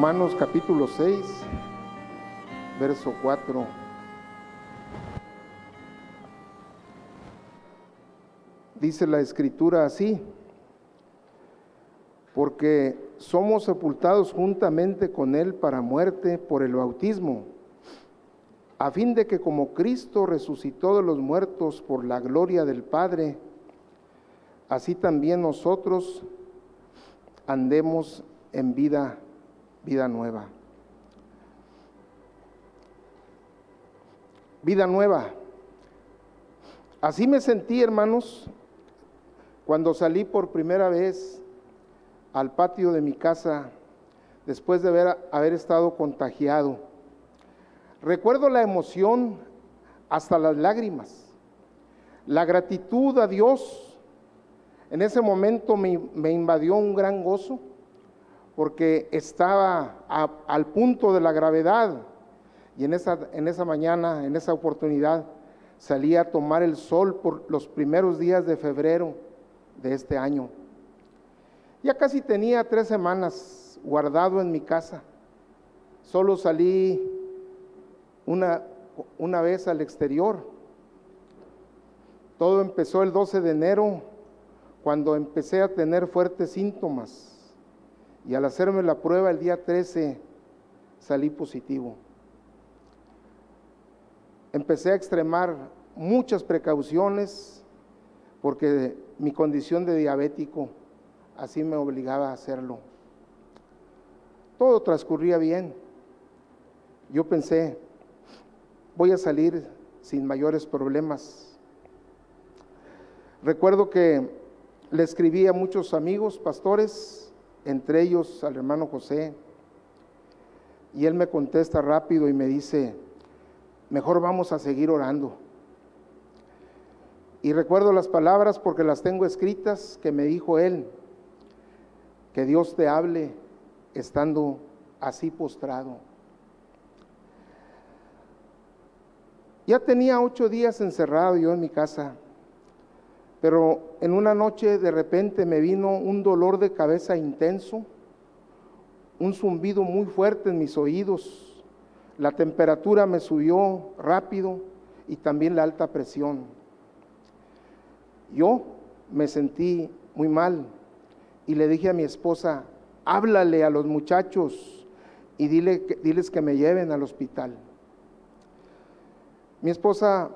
Romanos capítulo 6, verso 4. Dice la escritura así, porque somos sepultados juntamente con Él para muerte por el bautismo, a fin de que como Cristo resucitó de los muertos por la gloria del Padre, así también nosotros andemos en vida, vida nueva. Vida nueva. Así me sentí, hermanos, cuando salí por primera vez al patio de mi casa después de haber, haber estado contagiado. Recuerdo la emoción hasta las lágrimas, la gratitud a Dios. En ese momento me, me invadió un gran gozo porque estaba al punto de la gravedad y en esa, en esa mañana, en esa oportunidad, salí a tomar el sol por los primeros días de febrero de este año. Ya casi tenía tres semanas guardado en mi casa. Solo salí una, una vez al exterior. Todo empezó el 12 de enero, cuando empecé a tener fuertes síntomas. Y al hacerme la prueba el día 13 salí positivo. Empecé a extremar muchas precauciones porque mi condición de diabético así me obligaba a hacerlo. Todo transcurría bien. Yo pensé, voy a salir sin mayores problemas. Recuerdo que le escribí a muchos amigos, pastores, entre ellos al hermano José, y él me contesta rápido y me dice, mejor vamos a seguir orando. Y recuerdo las palabras porque las tengo escritas que me dijo él, que Dios te hable estando así postrado. Ya tenía ocho días encerrado yo en mi casa, pero en una noche de repente me vino un dolor de cabeza intenso, un zumbido muy fuerte en mis oídos, la temperatura me subió rápido y también la alta presión. Yo me sentí muy mal y le dije a mi esposa, háblale a los muchachos y dile, diles que me lleven al hospital. Mi esposa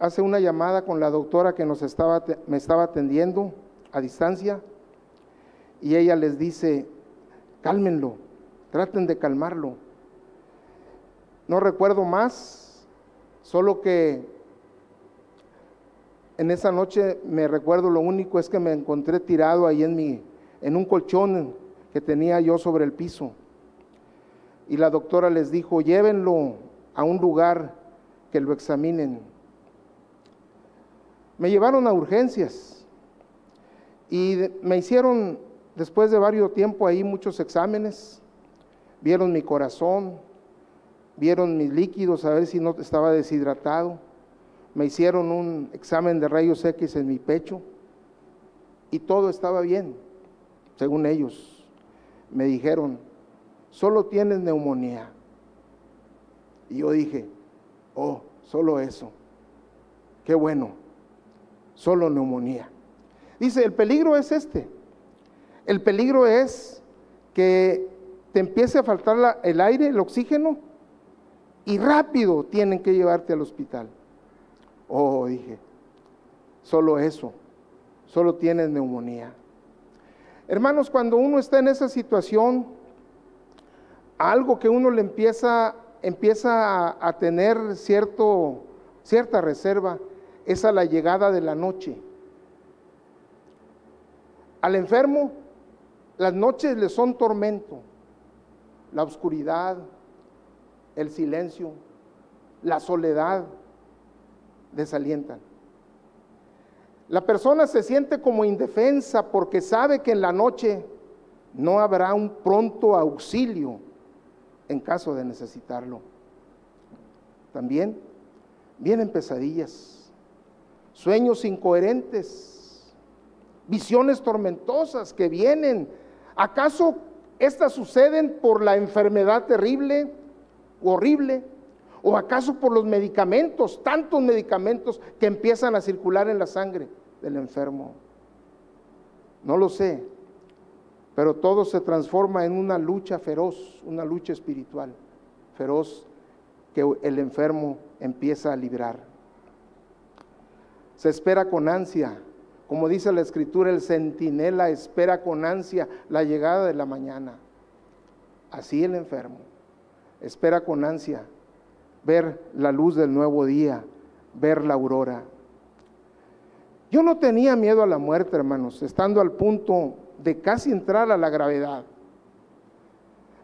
hace una llamada con la doctora que nos estaba, me estaba atendiendo a distancia y ella les dice, cálmenlo, traten de calmarlo. No recuerdo más, solo que en esa noche me recuerdo lo único es que me encontré tirado ahí en mi en un colchón que tenía yo sobre el piso. Y la doctora les dijo, llévenlo a un lugar que lo examinen. Me llevaron a urgencias y me hicieron, después de varios tiempo ahí, muchos exámenes. Vieron mi corazón, vieron mis líquidos, a ver si no estaba deshidratado. Me hicieron un examen de rayos X en mi pecho y todo estaba bien según ellos, me dijeron, solo tienes neumonía. Y yo dije, oh, solo eso. Qué bueno, solo neumonía. Dice, el peligro es este. El peligro es que te empiece a faltar el aire, el oxígeno, y rápido tienen que llevarte al hospital. Oh, dije, solo eso, solo tienes neumonía. Hermanos, cuando uno está en esa situación, algo que uno le empieza, empieza a, tener cierta reserva es a la llegada de la noche. Al enfermo, las noches le son tormento, la oscuridad, el silencio, la soledad desalientan. La persona se siente como indefensa porque sabe que en la noche no habrá un pronto auxilio en caso de necesitarlo. También vienen pesadillas, sueños incoherentes, visiones tormentosas que vienen. ¿Acaso estas suceden por la enfermedad terrible horrible, o acaso por los medicamentos, tantos medicamentos que empiezan a circular en la sangre del enfermo. No lo sé, pero todo se transforma en una lucha feroz, una lucha espiritual feroz que el enfermo empieza a librar. Se espera con ansia, como dice la escritura, el centinela espera con ansia la llegada de la mañana. Así el enfermo espera con ansia ver la luz del nuevo día, ver la aurora. Yo no tenía miedo a la muerte, hermanos, estando al punto de casi entrar a la gravedad.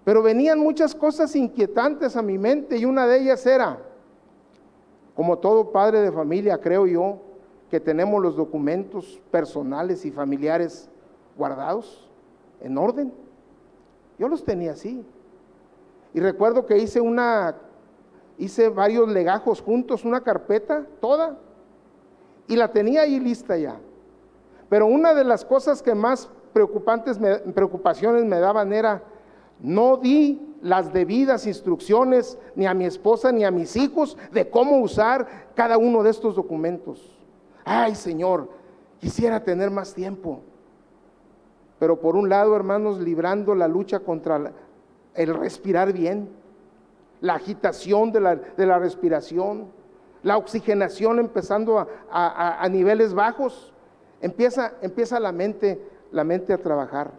Pero venían muchas cosas inquietantes a mi mente y una de ellas era, como todo padre de familia, creo yo, que tenemos los documentos personales y familiares guardados en orden. Yo los tenía así. Y recuerdo que hice una, hice varios legajos juntos, una carpeta toda, y la tenía ahí lista ya. Pero una de las cosas que más preocupantes, preocupaciones me daban era, no di las debidas instrucciones ni a mi esposa ni a mis hijos de cómo usar cada uno de estos documentos. Ay Señor, quisiera tener más tiempo. Pero por un lado, hermanos, librando la lucha contra el respirar bien, la agitación de la, respiración, la oxigenación empezando a, niveles bajos, empieza, empieza la, mente, la mente a trabajar.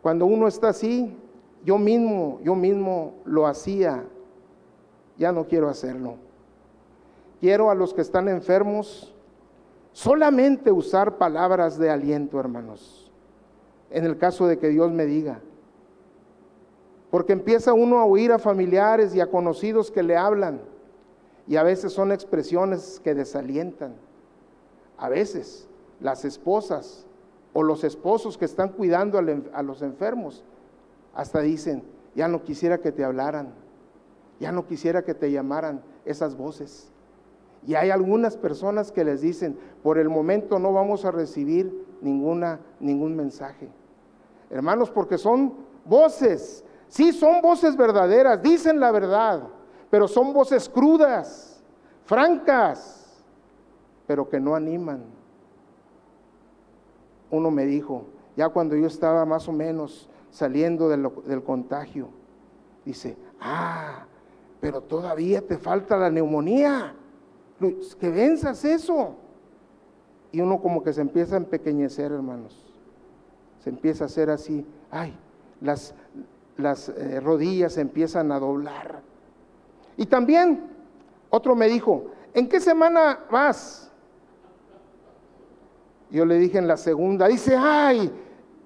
Cuando uno está así, yo mismo, yo mismo lo hacía, ya no quiero hacerlo. Quiero a los que están enfermos solamente usar palabras de aliento, hermanos, en el caso de que Dios me diga. Porque empieza uno a oír a familiares y a conocidos que le hablan y a veces son expresiones que desalientan. A veces las esposas o los esposos que están cuidando a los enfermos hasta dicen, ya no quisiera que te hablaran, ya no quisiera que te llamaran esas voces. Y hay algunas personas que les dicen, por el momento no vamos a recibir ninguna, ningún mensaje. Hermanos, porque son voces, sí son voces verdaderas, dicen la verdad, pero son voces crudas, francas, pero que no animan. Uno me dijo, ya cuando yo estaba más o menos saliendo del, del contagio, dice, ah, pero todavía te falta la neumonía que venzas eso. Y uno como que se empieza a empequeñecer, hermanos. Se empieza a hacer así, ay, las, las eh, rodillas se empiezan a doblar. Y también otro me dijo, ¿en qué semana vas? Yo le dije en la segunda, dice, ay,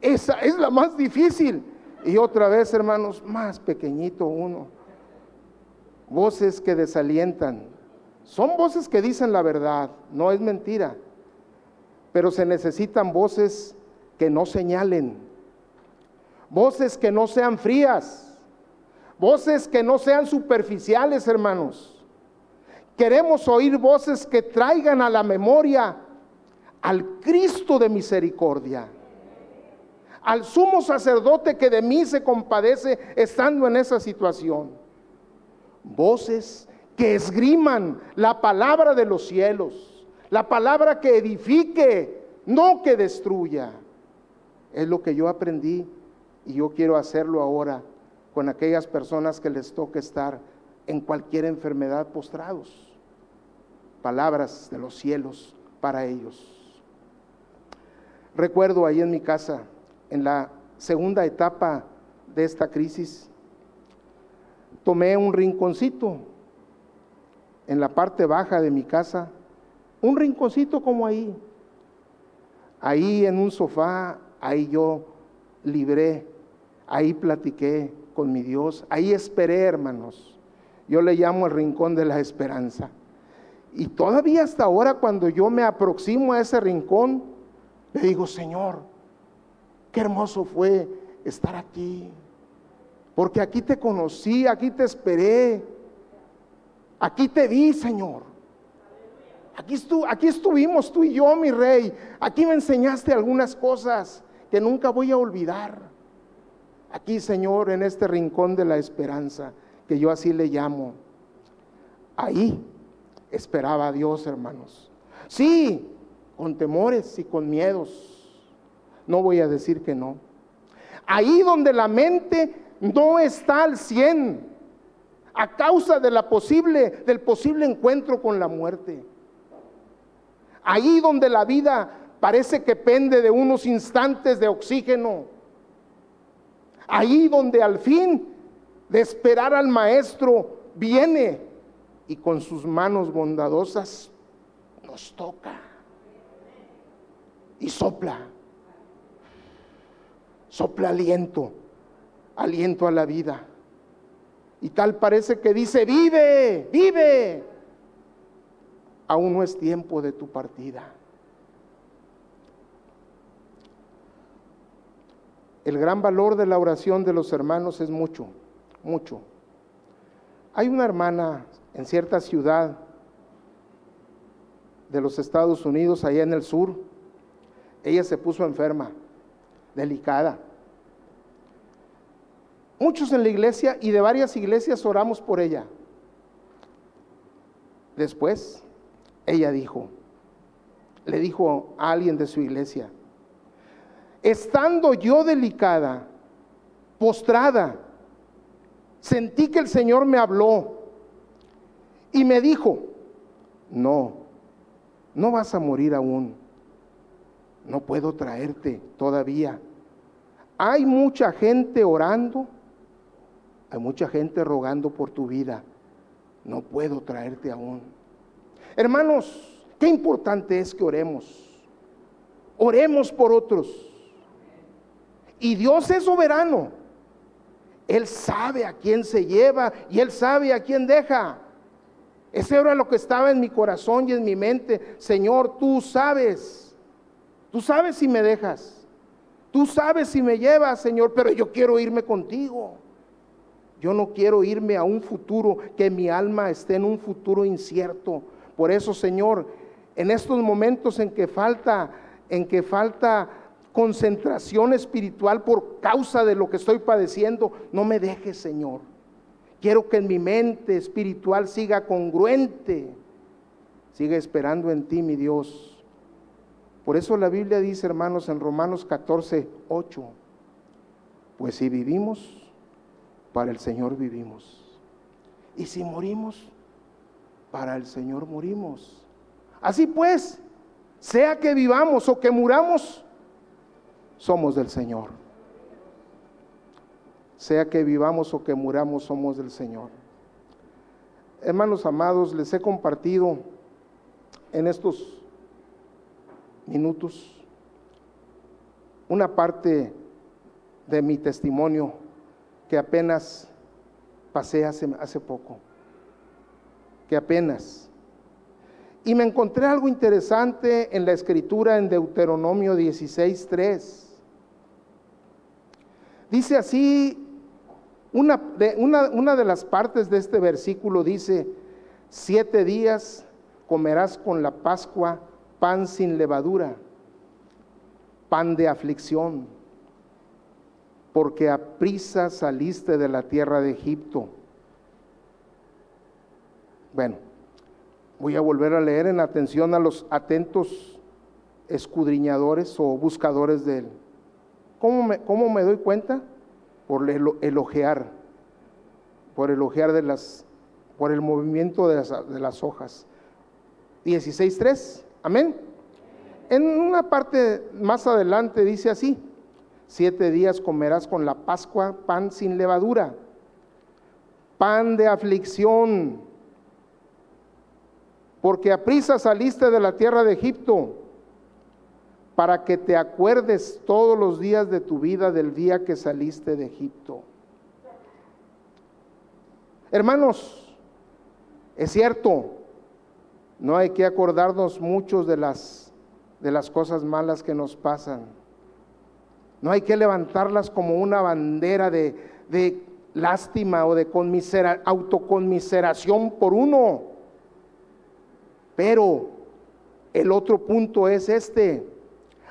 esa es la más difícil. Y otra vez, hermanos, más pequeñito uno. Voces que desalientan, son voces que dicen la verdad, no es mentira, pero se necesitan voces que no señalen, voces que no sean frías, voces que no sean superficiales, hermanos. Queremos oír voces que traigan a la memoria al Cristo de misericordia, al sumo sacerdote que de mí se compadece estando en esa situación. Voces que esgriman la palabra de los cielos, la palabra que edifique, no que destruya. Es lo que yo aprendí y yo quiero hacerlo ahora con aquellas personas que les toque estar en cualquier enfermedad postrados. Palabras de los cielos para ellos. Recuerdo ahí en mi casa, en la segunda etapa de esta crisis, tomé un rinconcito en la parte baja de mi casa, un rinconcito como ahí. Ahí en un sofá, ahí yo libré, ahí platiqué con mi Dios, ahí esperé, hermanos. Yo le llamo el rincón de la esperanza. Y todavía hasta ahora cuando yo me aproximo a ese rincón, le digo, Señor, qué hermoso fue estar aquí. Porque aquí te conocí, aquí te esperé, Aquí te vi, Señor. Aquí, estuvimos tú y yo, mi rey. Aquí me enseñaste algunas cosas que nunca voy a olvidar. Aquí, Señor, en este rincón de la esperanza, que yo así le llamo. Ahí esperaba a Dios, hermanos. Sí, con temores y con miedos. No voy a decir que no. Ahí donde la mente no está al 100 a causa del posible encuentro con la muerte. Ahí donde la vida parece que pende de unos instantes de oxígeno. Ahí donde al fin de esperar al maestro viene y con sus manos bondadosas nos toca y sopla. Sopla aliento, aliento a la vida. Y tal parece que dice, vive, vive. Aún no es tiempo de tu partida. El gran valor de la oración de los hermanos es mucho, mucho. Hay una hermana en cierta ciudad de los Estados Unidos, allá en el sur. Ella se puso enferma, delicada. Muchos en la iglesia y de varias iglesias oramos por ella. Después, ella dijo, le dijo a alguien de su iglesia, estando yo delicada, postrada, sentí que el Señor me habló y me dijo, no, no vas a morir aún, no puedo traerte todavía. Hay mucha gente orando hay mucha gente rogando por tu vida. No puedo traerte aún. Hermanos, qué importante es que oremos. Oremos por otros. Y Dios es soberano. Él sabe a quién se lleva y Él sabe a quién deja. Ese era lo que estaba en mi corazón y en mi mente. Señor, tú sabes. Tú sabes si me dejas. Tú sabes si me llevas, Señor, pero yo quiero irme contigo. Yo no quiero irme a un futuro, que mi alma esté en un futuro incierto. Por eso, Señor, en estos momentos en que falta, en que falta concentración espiritual por causa de lo que estoy padeciendo, no me dejes, Señor. Quiero que mi mente espiritual siga congruente, siga esperando en ti, mi Dios. Por eso la Biblia dice, hermanos, en Romanos 14, 8, pues si vivimos, para el Señor vivimos. Y si morimos, para el Señor morimos. Así pues, sea que vivamos o que muramos, somos del Señor. Sea que vivamos o que muramos, somos del Señor. Hermanos amados, les he compartido en estos minutos una parte de mi testimonio que apenas pasé hace, poco, que apenas. Y me encontré algo interesante en la escritura en Deuteronomio 16.3. Dice así, una una, una de las partes de este versículo dice, siete días comerás con la Pascua pan sin levadura, pan de aflicción porque a prisa saliste de la tierra de Egipto. Bueno, voy a volver a leer en atención a los atentos escudriñadores o buscadores de él. ¿Cómo me, cómo me doy cuenta? Por elogiar, por elogiar de las, por el movimiento de las, de las hojas. 16.3, amén. En una parte más adelante dice así, Siete días comerás con la Pascua pan sin levadura, pan de aflicción, porque a prisa saliste de la tierra de Egipto, para que te acuerdes todos los días de tu vida del día que saliste de Egipto. Hermanos, es cierto, no hay que acordarnos muchos de las, de las cosas malas que nos pasan no hay que levantarlas como una bandera de, lástima o de autoconmiseración por uno. Pero el otro punto es este.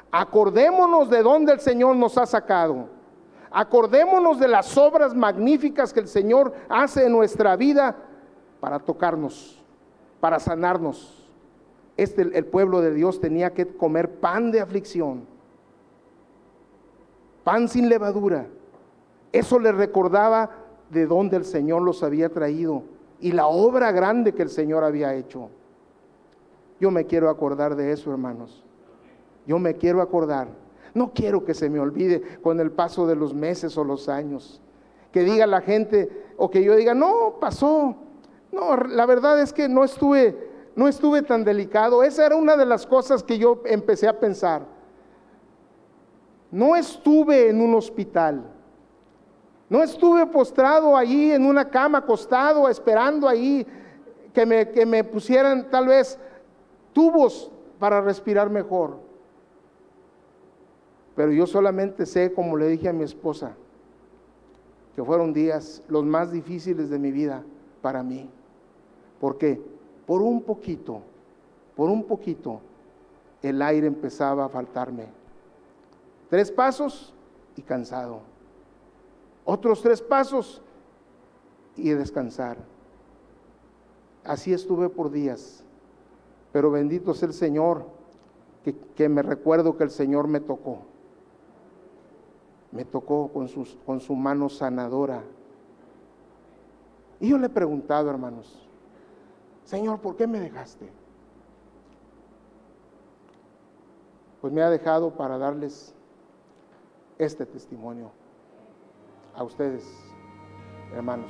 Acordémonos de dónde el Señor nos ha sacado. Acordémonos de las obras magníficas que el Señor hace en nuestra vida para tocarnos, para sanarnos. Este, el pueblo de Dios tenía que comer pan de aflicción, pan sin levadura. Eso le recordaba de dónde el Señor los había traído y la obra grande que el Señor había hecho. Yo me quiero acordar de eso, hermanos. Yo me quiero acordar. No quiero que se me olvide con el paso de los meses o los años. Que diga la gente o que yo diga, no, pasó. No, la verdad es que no estuve, no estuve tan delicado. Esa era una de las cosas que yo empecé a pensar. No estuve en un hospital. No estuve postrado allí en una cama, acostado, esperando ahí que me, que me pusieran tal vez tubos para respirar mejor. Pero yo solamente sé, como le dije a mi esposa, que fueron días los más difíciles de mi vida para mí. porque Por un poquito, por un poquito, el aire empezaba a faltarme. Tres pasos y cansado. Otros tres pasos y descansar. Así estuve por días. Pero bendito sea el Señor, que, que me recuerdo que el Señor me tocó. Me tocó con, sus, con su mano sanadora. Y yo le he preguntado, hermanos, Señor, ¿por qué me dejaste? Pues me ha dejado para darles este testimonio a ustedes, hermanos.